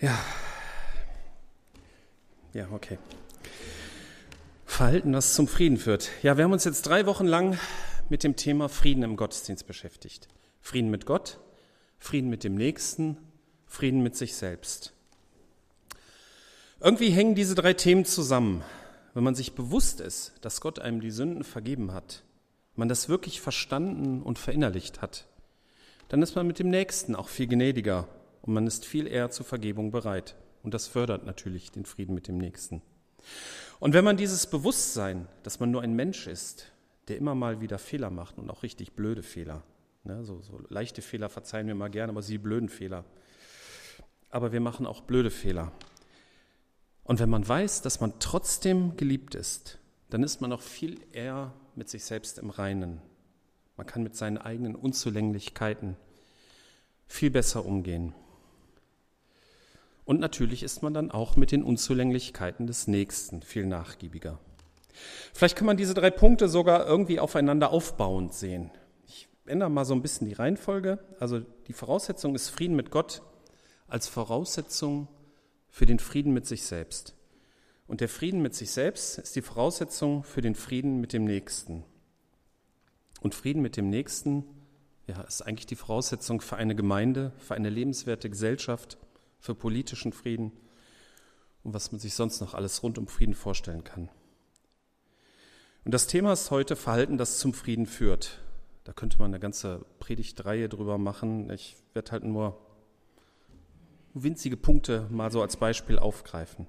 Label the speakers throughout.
Speaker 1: Ja. Ja, okay. Verhalten, das zum Frieden führt. Ja, wir haben uns jetzt drei Wochen lang mit dem Thema Frieden im Gottesdienst beschäftigt. Frieden mit Gott, Frieden mit dem Nächsten, Frieden mit sich selbst. Irgendwie hängen diese drei Themen zusammen. Wenn man sich bewusst ist, dass Gott einem die Sünden vergeben hat, man das wirklich verstanden und verinnerlicht hat, dann ist man mit dem Nächsten auch viel gnädiger und man ist viel eher zur Vergebung bereit. Und das fördert natürlich den Frieden mit dem Nächsten. Und wenn man dieses Bewusstsein, dass man nur ein Mensch ist, der immer mal wieder Fehler macht und auch richtig blöde Fehler, ne, so, so leichte Fehler verzeihen wir mal gerne, aber sie blöden Fehler. Aber wir machen auch blöde Fehler. Und wenn man weiß, dass man trotzdem geliebt ist, dann ist man auch viel eher mit sich selbst im Reinen. Man kann mit seinen eigenen Unzulänglichkeiten viel besser umgehen. Und natürlich ist man dann auch mit den Unzulänglichkeiten des Nächsten viel nachgiebiger. Vielleicht kann man diese drei Punkte sogar irgendwie aufeinander aufbauend sehen. Ich ändere mal so ein bisschen die Reihenfolge. Also die Voraussetzung ist Frieden mit Gott als Voraussetzung für den Frieden mit sich selbst. Und der Frieden mit sich selbst ist die Voraussetzung für den Frieden mit dem Nächsten. Und Frieden mit dem Nächsten ja, ist eigentlich die Voraussetzung für eine Gemeinde, für eine lebenswerte Gesellschaft, für politischen Frieden und was man sich sonst noch alles rund um Frieden vorstellen kann. Und das Thema ist heute Verhalten, das zum Frieden führt. Da könnte man eine ganze Predigtreihe drüber machen. Ich werde halt nur winzige Punkte mal so als Beispiel aufgreifen.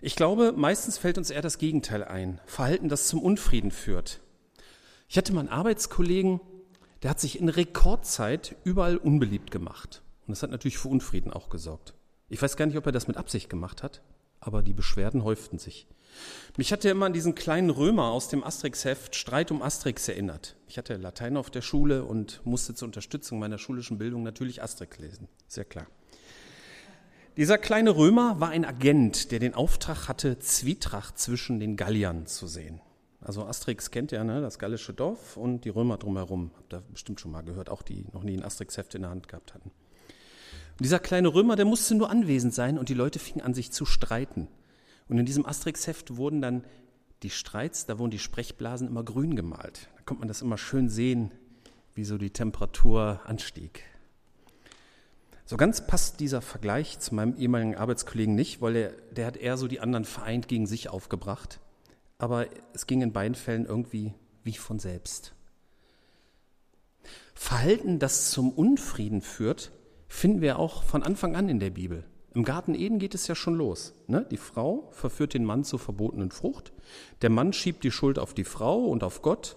Speaker 1: Ich glaube, meistens fällt uns eher das Gegenteil ein. Verhalten, das zum Unfrieden führt. Ich hatte mal einen Arbeitskollegen, der hat sich in Rekordzeit überall unbeliebt gemacht. Und das hat natürlich für Unfrieden auch gesorgt. Ich weiß gar nicht, ob er das mit Absicht gemacht hat, aber die Beschwerden häuften sich. Mich hat er immer an diesen kleinen Römer aus dem Asterix-Heft Streit um Asterix erinnert. Ich hatte Latein auf der Schule und musste zur Unterstützung meiner schulischen Bildung natürlich Asterix lesen. Sehr klar. Dieser kleine Römer war ein Agent, der den Auftrag hatte, Zwietracht zwischen den Galliern zu sehen. Also Asterix kennt ja ne, das gallische Dorf und die Römer drumherum. Habt ihr bestimmt schon mal gehört, auch die noch nie ein Asterix-Heft in der Hand gehabt hatten. Und dieser kleine Römer, der musste nur anwesend sein und die Leute fingen an, sich zu streiten. Und in diesem Asterix-Heft wurden dann die Streits, da wurden die Sprechblasen immer grün gemalt. Da konnte man das immer schön sehen, wie so die Temperatur anstieg. So ganz passt dieser Vergleich zu meinem ehemaligen Arbeitskollegen nicht, weil er, der hat eher so die anderen vereint gegen sich aufgebracht. Aber es ging in beiden Fällen irgendwie wie von selbst. Verhalten, das zum Unfrieden führt, finden wir auch von Anfang an in der Bibel. Im Garten Eden geht es ja schon los. Ne? Die Frau verführt den Mann zur verbotenen Frucht. Der Mann schiebt die Schuld auf die Frau und auf Gott.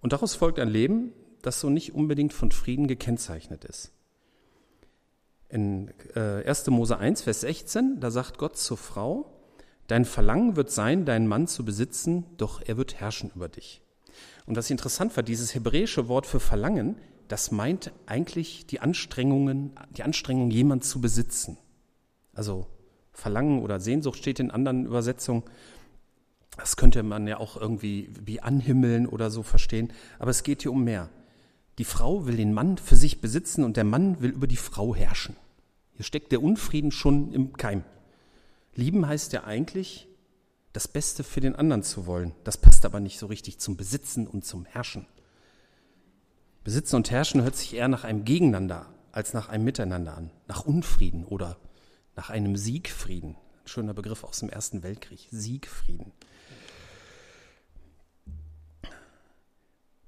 Speaker 1: Und daraus folgt ein Leben, das so nicht unbedingt von Frieden gekennzeichnet ist. In äh, 1. Mose 1, Vers 16, da sagt Gott zur Frau, Dein Verlangen wird sein, deinen Mann zu besitzen, doch er wird herrschen über dich. Und was interessant war, dieses hebräische Wort für Verlangen, das meint eigentlich die Anstrengungen, die Anstrengung, jemand zu besitzen. Also Verlangen oder Sehnsucht steht in anderen Übersetzungen. Das könnte man ja auch irgendwie wie anhimmeln oder so verstehen. Aber es geht hier um mehr. Die Frau will den Mann für sich besitzen und der Mann will über die Frau herrschen. Hier steckt der Unfrieden schon im Keim. Lieben heißt ja eigentlich, das Beste für den anderen zu wollen. Das passt aber nicht so richtig zum Besitzen und zum Herrschen. Besitzen und Herrschen hört sich eher nach einem Gegeneinander als nach einem Miteinander an, nach Unfrieden oder nach einem Siegfrieden. Ein schöner Begriff aus dem Ersten Weltkrieg, Siegfrieden.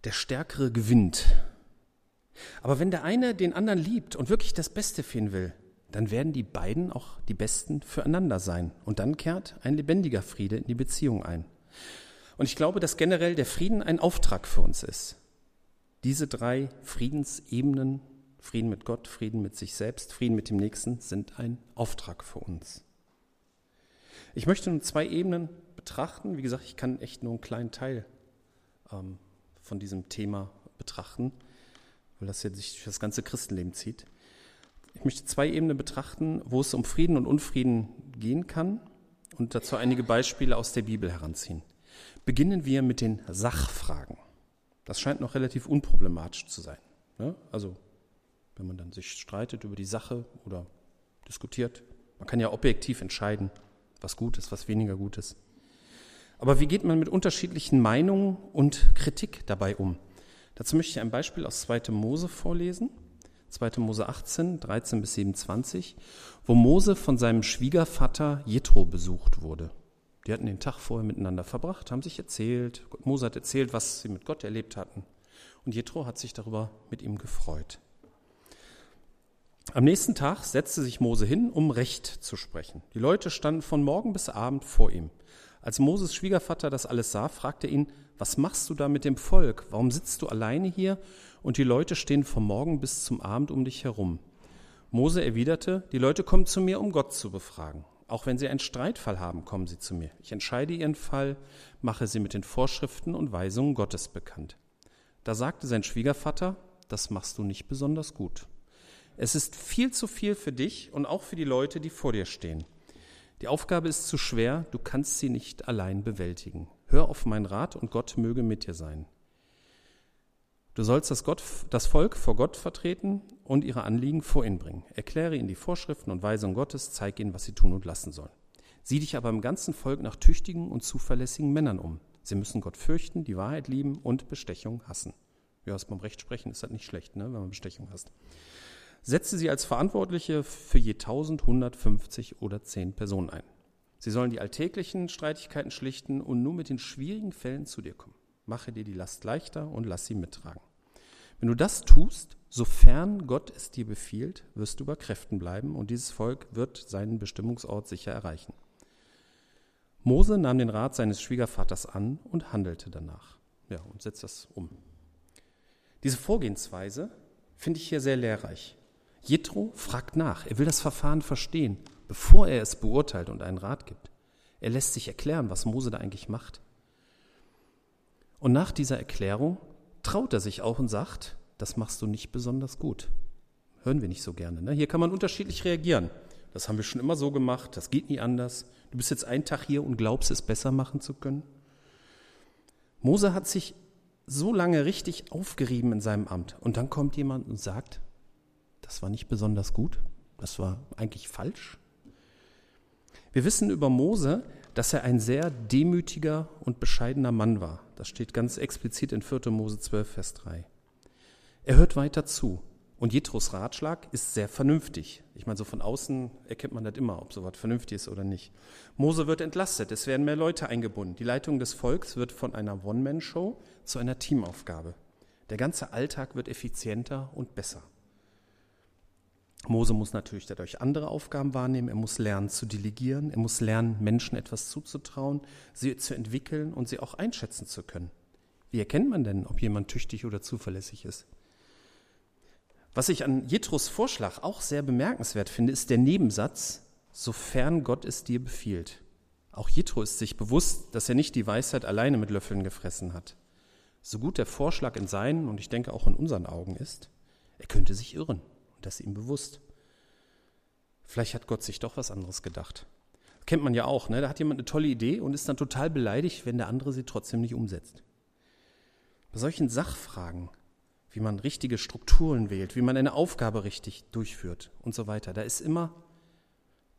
Speaker 1: Der Stärkere gewinnt. Aber wenn der eine den anderen liebt und wirklich das Beste für ihn will, dann werden die beiden auch die Besten füreinander sein. Und dann kehrt ein lebendiger Friede in die Beziehung ein. Und ich glaube, dass generell der Frieden ein Auftrag für uns ist. Diese drei Friedensebenen Frieden mit Gott, Frieden mit sich selbst, Frieden mit dem Nächsten sind ein Auftrag für uns. Ich möchte nun zwei Ebenen betrachten. Wie gesagt, ich kann echt nur einen kleinen Teil ähm, von diesem Thema betrachten, weil das ja sich durch das ganze Christenleben zieht. Ich möchte zwei Ebenen betrachten, wo es um Frieden und Unfrieden gehen kann und dazu einige Beispiele aus der Bibel heranziehen. Beginnen wir mit den Sachfragen. Das scheint noch relativ unproblematisch zu sein. Ne? Also wenn man dann sich streitet über die Sache oder diskutiert. Man kann ja objektiv entscheiden, was gut ist, was weniger gut ist. Aber wie geht man mit unterschiedlichen Meinungen und Kritik dabei um? Dazu möchte ich ein Beispiel aus 2. Mose vorlesen. 2. Mose 18, 13 bis 27, wo Mose von seinem Schwiegervater Jethro besucht wurde. Die hatten den Tag vorher miteinander verbracht, haben sich erzählt. Mose hat erzählt, was sie mit Gott erlebt hatten. Und Jethro hat sich darüber mit ihm gefreut. Am nächsten Tag setzte sich Mose hin, um Recht zu sprechen. Die Leute standen von morgen bis abend vor ihm. Als Moses Schwiegervater das alles sah, fragte er ihn, was machst du da mit dem Volk? Warum sitzt du alleine hier und die Leute stehen vom Morgen bis zum Abend um dich herum? Mose erwiderte, die Leute kommen zu mir, um Gott zu befragen. Auch wenn sie einen Streitfall haben, kommen sie zu mir. Ich entscheide ihren Fall, mache sie mit den Vorschriften und Weisungen Gottes bekannt. Da sagte sein Schwiegervater, das machst du nicht besonders gut. Es ist viel zu viel für dich und auch für die Leute, die vor dir stehen. Die Aufgabe ist zu schwer, du kannst sie nicht allein bewältigen. Hör auf meinen Rat und Gott möge mit dir sein. Du sollst das, Gott, das Volk vor Gott vertreten und ihre Anliegen vor ihn bringen. Erkläre ihnen die Vorschriften und Weisungen Gottes, zeig ihnen, was sie tun und lassen sollen. Sieh dich aber im ganzen Volk nach tüchtigen und zuverlässigen Männern um. Sie müssen Gott fürchten, die Wahrheit lieben und Bestechung hassen. Ja, aus beim Recht sprechen ist das nicht schlecht, ne, wenn man Bestechung hasst. Setze sie als Verantwortliche für je 1150 oder 10 Personen ein. Sie sollen die alltäglichen Streitigkeiten schlichten und nur mit den schwierigen Fällen zu dir kommen. Mache dir die Last leichter und lass sie mittragen. Wenn du das tust, sofern Gott es dir befiehlt, wirst du bei Kräften bleiben und dieses Volk wird seinen Bestimmungsort sicher erreichen. Mose nahm den Rat seines Schwiegervaters an und handelte danach. Ja, und setzt das um. Diese Vorgehensweise finde ich hier sehr lehrreich. Jethro fragt nach, er will das Verfahren verstehen, bevor er es beurteilt und einen Rat gibt. Er lässt sich erklären, was Mose da eigentlich macht. Und nach dieser Erklärung traut er sich auch und sagt, das machst du nicht besonders gut. Hören wir nicht so gerne. Ne? Hier kann man unterschiedlich reagieren. Das haben wir schon immer so gemacht, das geht nie anders. Du bist jetzt einen Tag hier und glaubst, es besser machen zu können. Mose hat sich so lange richtig aufgerieben in seinem Amt. Und dann kommt jemand und sagt, das war nicht besonders gut, das war eigentlich falsch. Wir wissen über Mose, dass er ein sehr demütiger und bescheidener Mann war. Das steht ganz explizit in 4. Mose 12, Vers 3. Er hört weiter zu. Und Jethros Ratschlag ist sehr vernünftig. Ich meine, so von außen erkennt man das immer, ob sowas vernünftig ist oder nicht. Mose wird entlastet, es werden mehr Leute eingebunden. Die Leitung des Volks wird von einer One-Man-Show zu einer Teamaufgabe. Der ganze Alltag wird effizienter und besser. Mose muss natürlich dadurch andere Aufgaben wahrnehmen. Er muss lernen zu delegieren. Er muss lernen, Menschen etwas zuzutrauen, sie zu entwickeln und sie auch einschätzen zu können. Wie erkennt man denn, ob jemand tüchtig oder zuverlässig ist? Was ich an Jethros Vorschlag auch sehr bemerkenswert finde, ist der Nebensatz, sofern Gott es dir befiehlt. Auch Jethro ist sich bewusst, dass er nicht die Weisheit alleine mit Löffeln gefressen hat. So gut der Vorschlag in seinen und ich denke auch in unseren Augen ist, er könnte sich irren. Und das ist ihm bewusst. Vielleicht hat Gott sich doch was anderes gedacht. Kennt man ja auch, ne? Da hat jemand eine tolle Idee und ist dann total beleidigt, wenn der andere sie trotzdem nicht umsetzt. Bei solchen Sachfragen, wie man richtige Strukturen wählt, wie man eine Aufgabe richtig durchführt und so weiter, da ist immer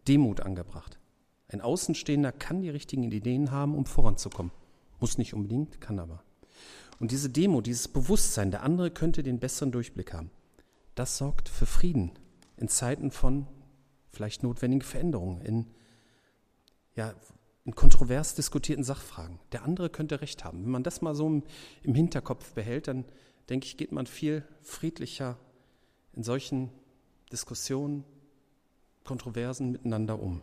Speaker 1: Demut angebracht. Ein Außenstehender kann die richtigen Ideen haben, um voranzukommen. Muss nicht unbedingt, kann aber. Und diese Demo, dieses Bewusstsein, der andere könnte den besseren Durchblick haben das sorgt für Frieden in Zeiten von vielleicht notwendigen Veränderungen, in, ja, in kontrovers diskutierten Sachfragen. Der andere könnte recht haben. Wenn man das mal so im, im Hinterkopf behält, dann denke ich, geht man viel friedlicher in solchen Diskussionen, Kontroversen miteinander um.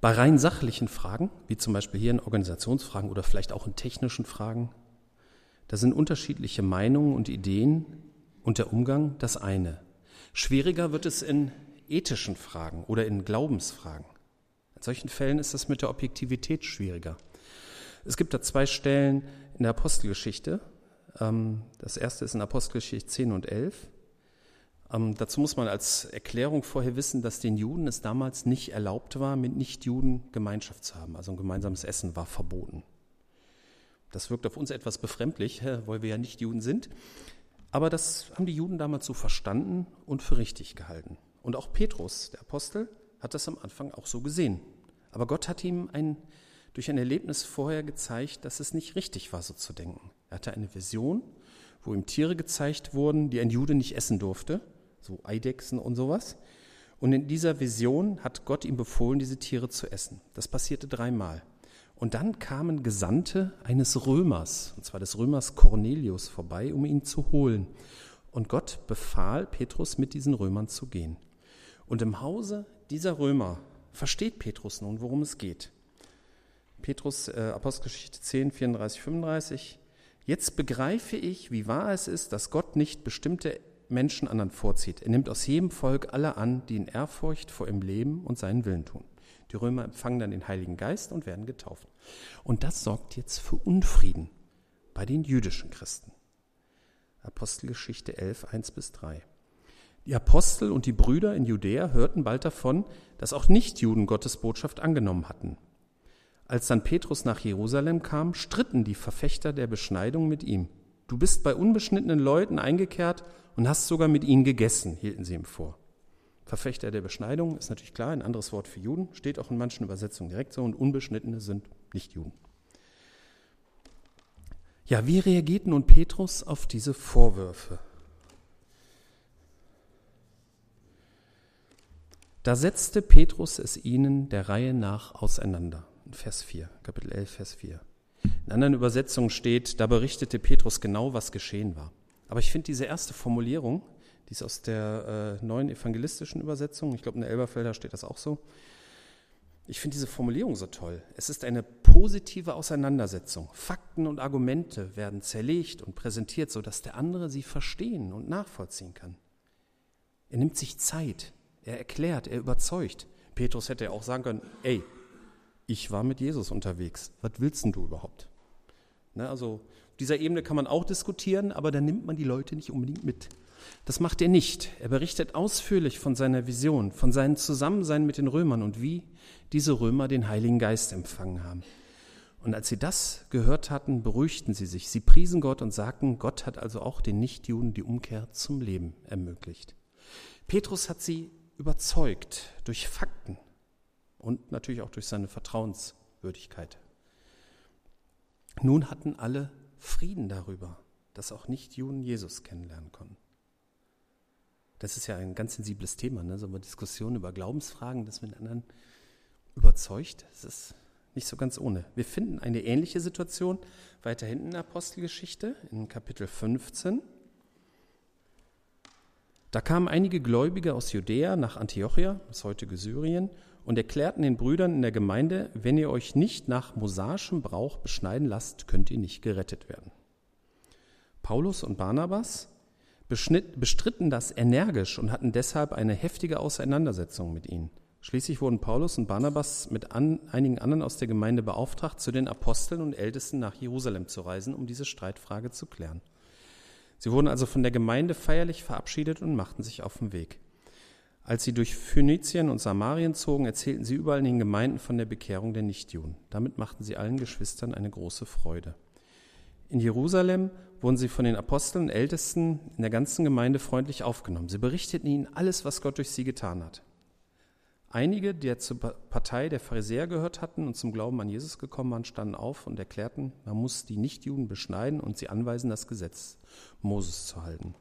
Speaker 1: Bei rein sachlichen Fragen, wie zum Beispiel hier in Organisationsfragen oder vielleicht auch in technischen Fragen, da sind unterschiedliche Meinungen und Ideen und der Umgang das eine. Schwieriger wird es in ethischen Fragen oder in Glaubensfragen. In solchen Fällen ist das mit der Objektivität schwieriger. Es gibt da zwei Stellen in der Apostelgeschichte. Ähm, das erste ist in Apostelgeschichte 10 und 11. Ähm, dazu muss man als Erklärung vorher wissen, dass den Juden es damals nicht erlaubt war, mit Nichtjuden Gemeinschaft zu haben. Also ein gemeinsames Essen war verboten. Das wirkt auf uns etwas befremdlich, weil wir ja nicht Juden sind. Aber das haben die Juden damals so verstanden und für richtig gehalten. Und auch Petrus, der Apostel, hat das am Anfang auch so gesehen. Aber Gott hat ihm ein, durch ein Erlebnis vorher gezeigt, dass es nicht richtig war, so zu denken. Er hatte eine Vision, wo ihm Tiere gezeigt wurden, die ein Jude nicht essen durfte, so Eidechsen und sowas. Und in dieser Vision hat Gott ihm befohlen, diese Tiere zu essen. Das passierte dreimal. Und dann kamen Gesandte eines Römers, und zwar des Römers Cornelius, vorbei, um ihn zu holen. Und Gott befahl Petrus, mit diesen Römern zu gehen. Und im Hause dieser Römer versteht Petrus nun, worum es geht. Petrus, äh, Apostelgeschichte 10, 34, 35. Jetzt begreife ich, wie wahr es ist, dass Gott nicht bestimmte Menschen anderen vorzieht. Er nimmt aus jedem Volk alle an, die in Ehrfurcht vor ihm leben und seinen Willen tun. Die Römer empfangen dann den Heiligen Geist und werden getauft. Und das sorgt jetzt für Unfrieden bei den jüdischen Christen. Apostelgeschichte 11, 1 bis 3. Die Apostel und die Brüder in Judäa hörten bald davon, dass auch Nichtjuden Gottes Botschaft angenommen hatten. Als dann Petrus nach Jerusalem kam, stritten die Verfechter der Beschneidung mit ihm. Du bist bei unbeschnittenen Leuten eingekehrt und hast sogar mit ihnen gegessen, hielten sie ihm vor. Verfechter der Beschneidung ist natürlich klar, ein anderes Wort für Juden, steht auch in manchen Übersetzungen direkt so, und Unbeschnittene sind nicht Juden. Ja, wie reagiert nun Petrus auf diese Vorwürfe? Da setzte Petrus es ihnen der Reihe nach auseinander. Vers 4, Kapitel 11, Vers 4. In anderen Übersetzungen steht, da berichtete Petrus genau, was geschehen war. Aber ich finde diese erste Formulierung, die ist aus der äh, neuen evangelistischen Übersetzung, ich glaube in der Elberfelder steht das auch so. Ich finde diese Formulierung so toll. Es ist eine positive Auseinandersetzung. Fakten und Argumente werden zerlegt und präsentiert, sodass der andere sie verstehen und nachvollziehen kann. Er nimmt sich Zeit, er erklärt, er überzeugt. Petrus hätte ja auch sagen können, ey, ich war mit Jesus unterwegs. Was willst denn du überhaupt? Ne, also auf dieser Ebene kann man auch diskutieren, aber da nimmt man die Leute nicht unbedingt mit. Das macht er nicht. Er berichtet ausführlich von seiner Vision, von seinem Zusammensein mit den Römern und wie diese Römer den Heiligen Geist empfangen haben. Und als sie das gehört hatten, beruhigten sie sich. Sie priesen Gott und sagten, Gott hat also auch den Nichtjuden die Umkehr zum Leben ermöglicht. Petrus hat sie überzeugt durch Fakten und natürlich auch durch seine Vertrauenswürdigkeit. Nun hatten alle Frieden darüber, dass auch Nichtjuden Jesus kennenlernen konnten. Das ist ja ein ganz sensibles Thema, ne? so eine Diskussion über Glaubensfragen, das mit anderen überzeugt. Das ist nicht so ganz ohne. Wir finden eine ähnliche Situation weiter hinten in der Apostelgeschichte, in Kapitel 15. Da kamen einige Gläubige aus Judäa nach Antiochia, das heutige Syrien, und erklärten den Brüdern in der Gemeinde, wenn ihr euch nicht nach mosaischem Brauch beschneiden lasst, könnt ihr nicht gerettet werden. Paulus und Barnabas bestritten das energisch und hatten deshalb eine heftige Auseinandersetzung mit ihnen. Schließlich wurden Paulus und Barnabas mit an, einigen anderen aus der Gemeinde beauftragt, zu den Aposteln und Ältesten nach Jerusalem zu reisen, um diese Streitfrage zu klären. Sie wurden also von der Gemeinde feierlich verabschiedet und machten sich auf den Weg. Als sie durch Phönizien und Samarien zogen, erzählten sie überall in den Gemeinden von der Bekehrung der Nichtjuden. Damit machten sie allen Geschwistern eine große Freude. In Jerusalem wurden sie von den Aposteln und Ältesten in der ganzen Gemeinde freundlich aufgenommen. Sie berichteten ihnen alles, was Gott durch sie getan hat. Einige, die zur Partei der Pharisäer gehört hatten und zum Glauben an Jesus gekommen waren, standen auf und erklärten, man muss die Nichtjuden beschneiden und sie anweisen, das Gesetz Moses zu halten.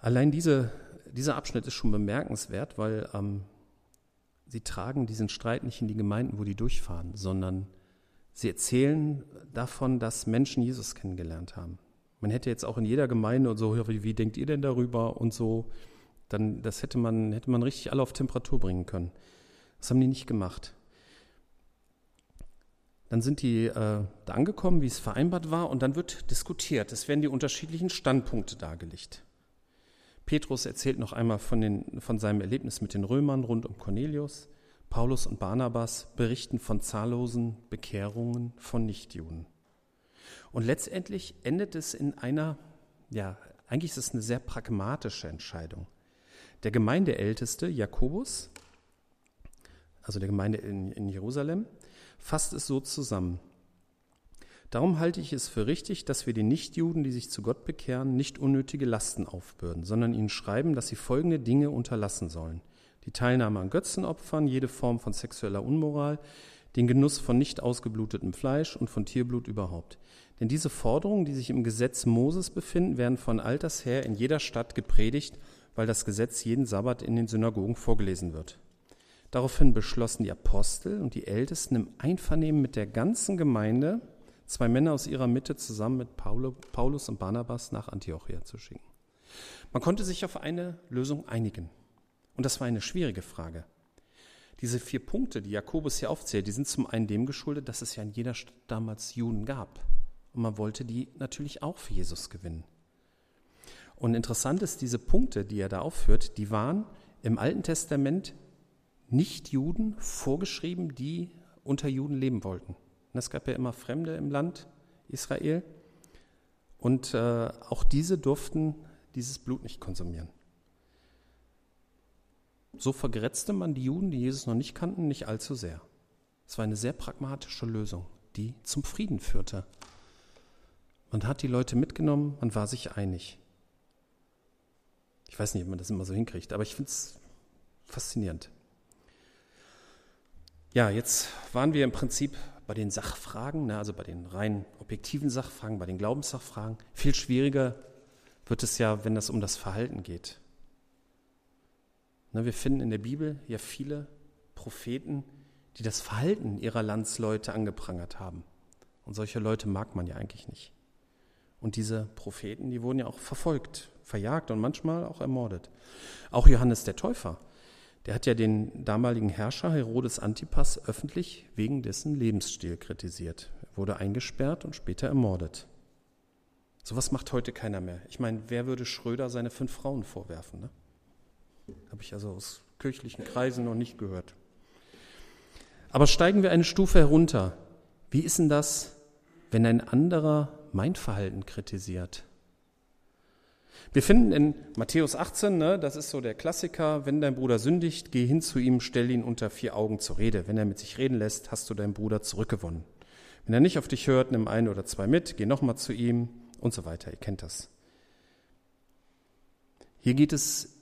Speaker 1: Allein diese, dieser Abschnitt ist schon bemerkenswert, weil ähm, sie tragen diesen Streit nicht in die Gemeinden, wo die durchfahren, sondern sie erzählen davon, dass Menschen Jesus kennengelernt haben. Man hätte jetzt auch in jeder Gemeinde und so, wie, wie denkt ihr denn darüber und so, dann das hätte man, hätte man richtig alle auf Temperatur bringen können. Das haben die nicht gemacht. Dann sind die äh, da angekommen, wie es vereinbart war, und dann wird diskutiert. Es werden die unterschiedlichen Standpunkte dargelegt. Petrus erzählt noch einmal von, den, von seinem Erlebnis mit den Römern rund um Cornelius. Paulus und Barnabas berichten von zahllosen Bekehrungen von Nichtjuden. Und letztendlich endet es in einer, ja, eigentlich ist es eine sehr pragmatische Entscheidung. Der Gemeindeälteste Jakobus, also der Gemeinde in, in Jerusalem, fasst es so zusammen. Darum halte ich es für richtig, dass wir den Nichtjuden, die sich zu Gott bekehren, nicht unnötige Lasten aufbürden, sondern ihnen schreiben, dass sie folgende Dinge unterlassen sollen. Die Teilnahme an Götzenopfern, jede Form von sexueller Unmoral, den Genuss von nicht ausgeblutetem Fleisch und von Tierblut überhaupt. Denn diese Forderungen, die sich im Gesetz Moses befinden, werden von alters her in jeder Stadt gepredigt, weil das Gesetz jeden Sabbat in den Synagogen vorgelesen wird. Daraufhin beschlossen die Apostel und die Ältesten im Einvernehmen mit der ganzen Gemeinde, zwei Männer aus ihrer Mitte zusammen mit Paulus und Barnabas nach Antiochia zu schicken. Man konnte sich auf eine Lösung einigen. Und das war eine schwierige Frage. Diese vier Punkte, die Jakobus hier aufzählt, die sind zum einen dem geschuldet, dass es ja in jeder Stadt damals Juden gab. Und man wollte die natürlich auch für Jesus gewinnen. Und interessant ist, diese Punkte, die er da aufführt, die waren im Alten Testament nicht Juden vorgeschrieben, die unter Juden leben wollten. Und es gab ja immer Fremde im Land Israel. Und äh, auch diese durften dieses Blut nicht konsumieren. So vergrätzte man die Juden, die Jesus noch nicht kannten, nicht allzu sehr. Es war eine sehr pragmatische Lösung, die zum Frieden führte. Man hat die Leute mitgenommen, man war sich einig. Ich weiß nicht, ob man das immer so hinkriegt, aber ich finde es faszinierend. Ja, jetzt waren wir im Prinzip bei den Sachfragen, ne, also bei den rein objektiven Sachfragen, bei den Glaubenssachfragen. Viel schwieriger wird es ja, wenn es um das Verhalten geht. Ne, wir finden in der Bibel ja viele Propheten, die das Verhalten ihrer Landsleute angeprangert haben. Und solche Leute mag man ja eigentlich nicht. Und diese Propheten, die wurden ja auch verfolgt, verjagt und manchmal auch ermordet. Auch Johannes der Täufer, der hat ja den damaligen Herrscher Herodes Antipas öffentlich wegen dessen Lebensstil kritisiert. Er wurde eingesperrt und später ermordet. Sowas macht heute keiner mehr. Ich meine, wer würde Schröder seine fünf Frauen vorwerfen? Ne? Habe ich also aus kirchlichen Kreisen noch nicht gehört. Aber steigen wir eine Stufe herunter. Wie ist denn das, wenn ein anderer mein Verhalten kritisiert? Wir finden in Matthäus 18, ne, das ist so der Klassiker, wenn dein Bruder sündigt, geh hin zu ihm, stell ihn unter vier Augen zur Rede. Wenn er mit sich reden lässt, hast du deinen Bruder zurückgewonnen. Wenn er nicht auf dich hört, nimm ein oder zwei mit, geh nochmal zu ihm und so weiter. Ihr kennt das. Hier geht es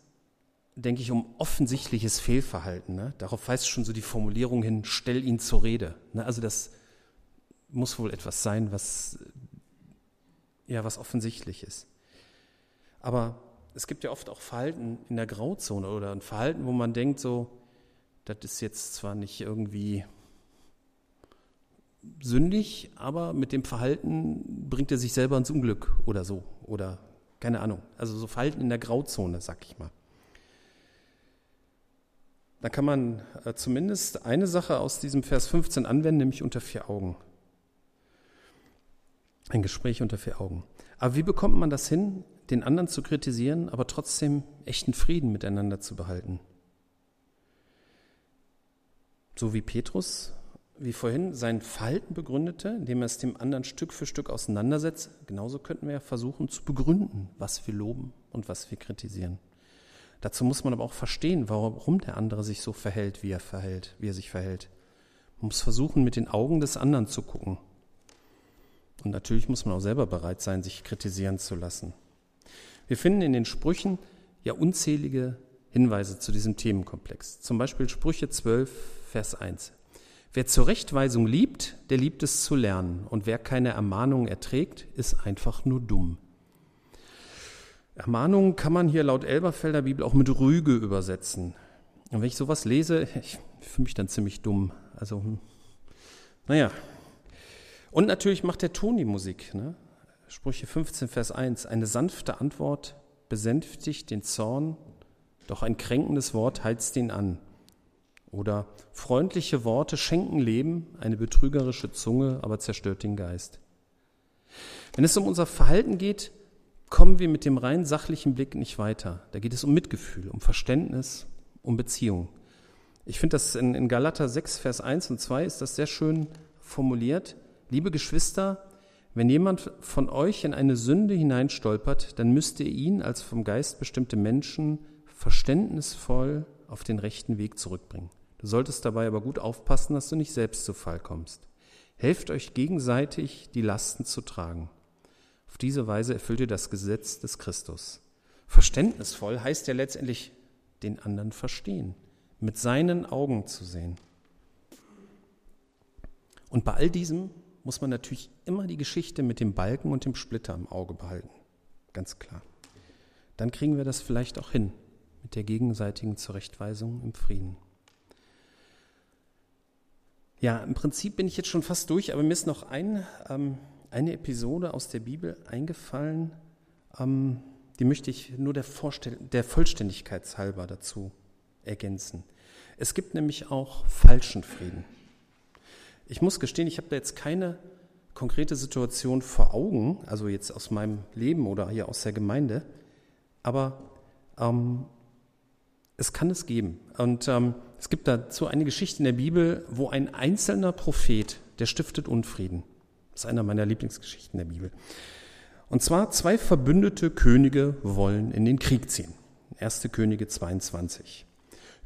Speaker 1: denke ich, um offensichtliches Fehlverhalten. Ne? Darauf weist schon so die Formulierung hin, stell ihn zur Rede. Ne? Also das muss wohl etwas sein, was, ja, was offensichtlich ist. Aber es gibt ja oft auch Verhalten in der Grauzone oder ein Verhalten, wo man denkt, so, das ist jetzt zwar nicht irgendwie sündig, aber mit dem Verhalten bringt er sich selber ins Unglück oder so. Oder keine Ahnung. Also so Verhalten in der Grauzone, sag ich mal. Da kann man äh, zumindest eine Sache aus diesem Vers 15 anwenden, nämlich unter vier Augen. Ein Gespräch unter vier Augen. Aber wie bekommt man das hin, den anderen zu kritisieren, aber trotzdem echten Frieden miteinander zu behalten? So wie Petrus, wie vorhin, sein Verhalten begründete, indem er es dem anderen Stück für Stück auseinandersetzt, genauso könnten wir versuchen zu begründen, was wir loben und was wir kritisieren. Dazu muss man aber auch verstehen, warum der andere sich so verhält, wie er verhält, wie er sich verhält. Man muss versuchen, mit den Augen des anderen zu gucken. Und natürlich muss man auch selber bereit sein, sich kritisieren zu lassen. Wir finden in den Sprüchen ja unzählige Hinweise zu diesem Themenkomplex. Zum Beispiel Sprüche 12, Vers 1. Wer zur Rechtweisung liebt, der liebt es zu lernen. Und wer keine Ermahnung erträgt, ist einfach nur dumm. Ermahnung kann man hier laut Elberfelder Bibel auch mit Rüge übersetzen. Und wenn ich sowas lese, ich fühle mich dann ziemlich dumm. Also, hm, naja. Und natürlich macht der Ton die Musik. Ne? Sprüche 15, Vers 1. Eine sanfte Antwort besänftigt den Zorn, doch ein kränkendes Wort heizt ihn an. Oder freundliche Worte schenken Leben, eine betrügerische Zunge aber zerstört den Geist. Wenn es um unser Verhalten geht, kommen wir mit dem rein sachlichen Blick nicht weiter. Da geht es um Mitgefühl, um Verständnis, um Beziehung. Ich finde das in, in Galater 6, Vers 1 und 2 ist das sehr schön formuliert. Liebe Geschwister, wenn jemand von euch in eine Sünde hineinstolpert, dann müsst ihr ihn als vom Geist bestimmte Menschen verständnisvoll auf den rechten Weg zurückbringen. Du solltest dabei aber gut aufpassen, dass du nicht selbst zu Fall kommst. Helft euch gegenseitig, die Lasten zu tragen. Auf diese Weise erfüllt ihr das Gesetz des Christus. Verständnisvoll heißt ja letztendlich den anderen verstehen, mit seinen Augen zu sehen. Und bei all diesem muss man natürlich immer die Geschichte mit dem Balken und dem Splitter im Auge behalten. Ganz klar. Dann kriegen wir das vielleicht auch hin mit der gegenseitigen Zurechtweisung im Frieden. Ja, im Prinzip bin ich jetzt schon fast durch, aber mir ist noch ein, ähm, eine Episode aus der Bibel eingefallen, ähm, die möchte ich nur der, der Vollständigkeit halber dazu ergänzen. Es gibt nämlich auch falschen Frieden. Ich muss gestehen, ich habe da jetzt keine konkrete Situation vor Augen, also jetzt aus meinem Leben oder hier aus der Gemeinde, aber ähm, es kann es geben. Und ähm, es gibt dazu eine Geschichte in der Bibel, wo ein einzelner Prophet, der stiftet Unfrieden. Das ist einer meiner Lieblingsgeschichten der Bibel. Und zwar zwei verbündete Könige wollen in den Krieg ziehen. 1. Könige 22.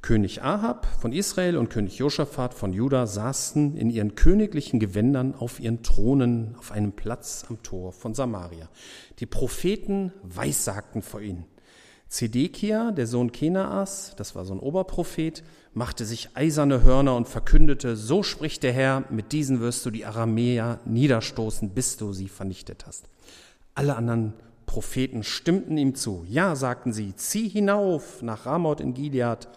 Speaker 1: König Ahab von Israel und König Josaphat von Juda saßen in ihren königlichen Gewändern auf ihren Thronen auf einem Platz am Tor von Samaria. Die Propheten weissagten vor ihnen. Zedekia, der Sohn Kenaas, das war so ein Oberprophet, machte sich eiserne Hörner und verkündete, so spricht der Herr, mit diesen wirst du die Aramäer niederstoßen, bis du sie vernichtet hast. Alle anderen Propheten stimmten ihm zu. Ja, sagten sie, zieh hinauf nach Ramoth in Gilead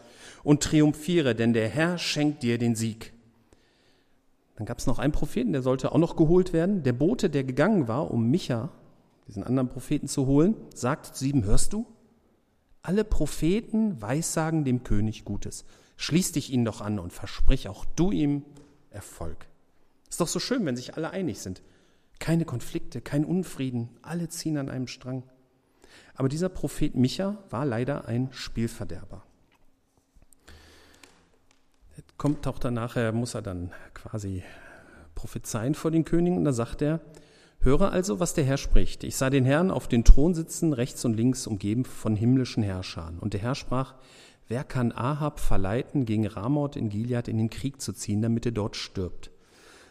Speaker 1: und triumphiere, denn der Herr schenkt dir den Sieg. Dann gab es noch einen Propheten, der sollte auch noch geholt werden. Der Bote, der gegangen war, um Micha, diesen anderen Propheten zu holen, sagt zu ihm, hörst du? Alle Propheten weissagen dem König Gutes. Schließ dich ihnen doch an und versprich auch du ihm Erfolg. Ist doch so schön, wenn sich alle einig sind. Keine Konflikte, kein Unfrieden, alle ziehen an einem Strang. Aber dieser Prophet Micha war leider ein Spielverderber. Kommt auch dann nachher, muss er dann quasi prophezeien vor den Königen und da sagt er, Höre also, was der Herr spricht. Ich sah den Herrn auf den Thron sitzen, rechts und links umgeben von himmlischen Herrschern. Und der Herr sprach, wer kann Ahab verleiten, gegen Ramoth in Gilead in den Krieg zu ziehen, damit er dort stirbt?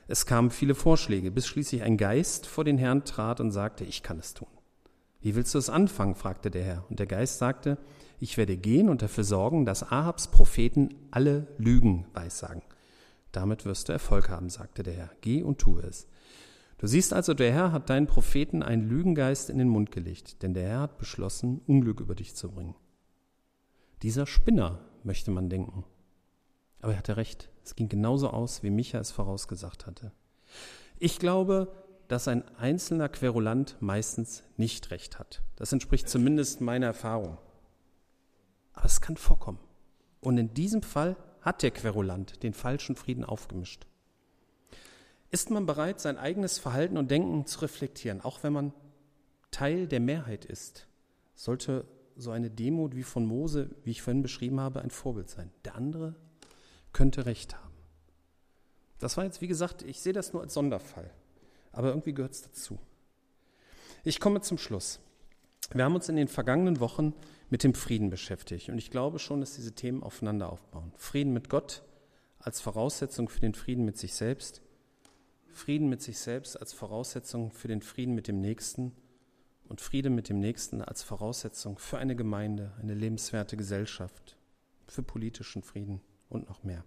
Speaker 1: Es kamen viele Vorschläge, bis schließlich ein Geist vor den Herrn trat und sagte, ich kann es tun. Wie willst du es anfangen? fragte der Herr. Und der Geist sagte, ich werde gehen und dafür sorgen, dass Ahabs Propheten alle Lügen weissagen. Damit wirst du Erfolg haben, sagte der Herr. Geh und tue es. Du siehst also, der Herr hat deinen Propheten einen Lügengeist in den Mund gelegt, denn der Herr hat beschlossen, Unglück über dich zu bringen. Dieser Spinner, möchte man denken. Aber er hatte recht. Es ging genauso aus, wie Micha es vorausgesagt hatte. Ich glaube, dass ein einzelner Querulant meistens nicht recht hat. Das entspricht zumindest meiner Erfahrung. Aber es kann vorkommen. Und in diesem Fall hat der Querulant den falschen Frieden aufgemischt. Ist man bereit, sein eigenes Verhalten und Denken zu reflektieren, auch wenn man Teil der Mehrheit ist? Sollte so eine Demut wie von Mose, wie ich vorhin beschrieben habe, ein Vorbild sein. Der andere könnte recht haben. Das war jetzt, wie gesagt, ich sehe das nur als Sonderfall, aber irgendwie gehört es dazu. Ich komme zum Schluss. Wir haben uns in den vergangenen Wochen mit dem Frieden beschäftigt und ich glaube schon, dass diese Themen aufeinander aufbauen. Frieden mit Gott als Voraussetzung für den Frieden mit sich selbst Frieden mit sich selbst als Voraussetzung für den Frieden mit dem Nächsten und Friede mit dem Nächsten als Voraussetzung für eine Gemeinde, eine lebenswerte Gesellschaft, für politischen Frieden und noch mehr.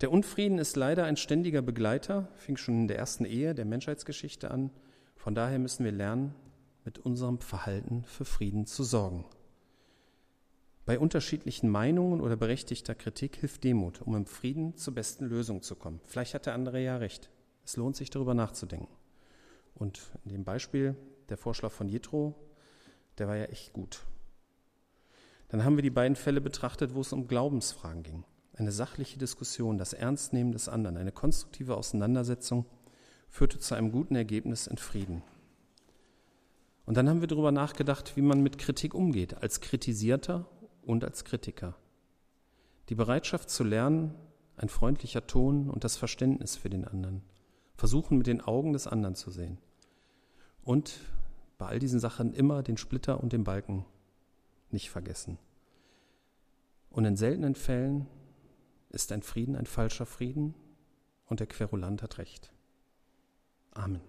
Speaker 1: Der Unfrieden ist leider ein ständiger Begleiter, fing schon in der ersten Ehe der Menschheitsgeschichte an. Von daher müssen wir lernen, mit unserem Verhalten für Frieden zu sorgen. Bei unterschiedlichen Meinungen oder berechtigter Kritik hilft Demut, um im Frieden zur besten Lösung zu kommen. Vielleicht hat der andere ja recht. Es lohnt sich darüber nachzudenken. Und in dem Beispiel, der Vorschlag von Jethro, der war ja echt gut. Dann haben wir die beiden Fälle betrachtet, wo es um Glaubensfragen ging. Eine sachliche Diskussion, das Ernstnehmen des anderen, eine konstruktive Auseinandersetzung führte zu einem guten Ergebnis in Frieden. Und dann haben wir darüber nachgedacht, wie man mit Kritik umgeht, als Kritisierter und als Kritiker. Die Bereitschaft zu lernen, ein freundlicher Ton und das Verständnis für den anderen. Versuchen mit den Augen des anderen zu sehen. Und bei all diesen Sachen immer den Splitter und den Balken nicht vergessen. Und in seltenen Fällen ist ein Frieden ein falscher Frieden und der Querulant hat recht. Amen.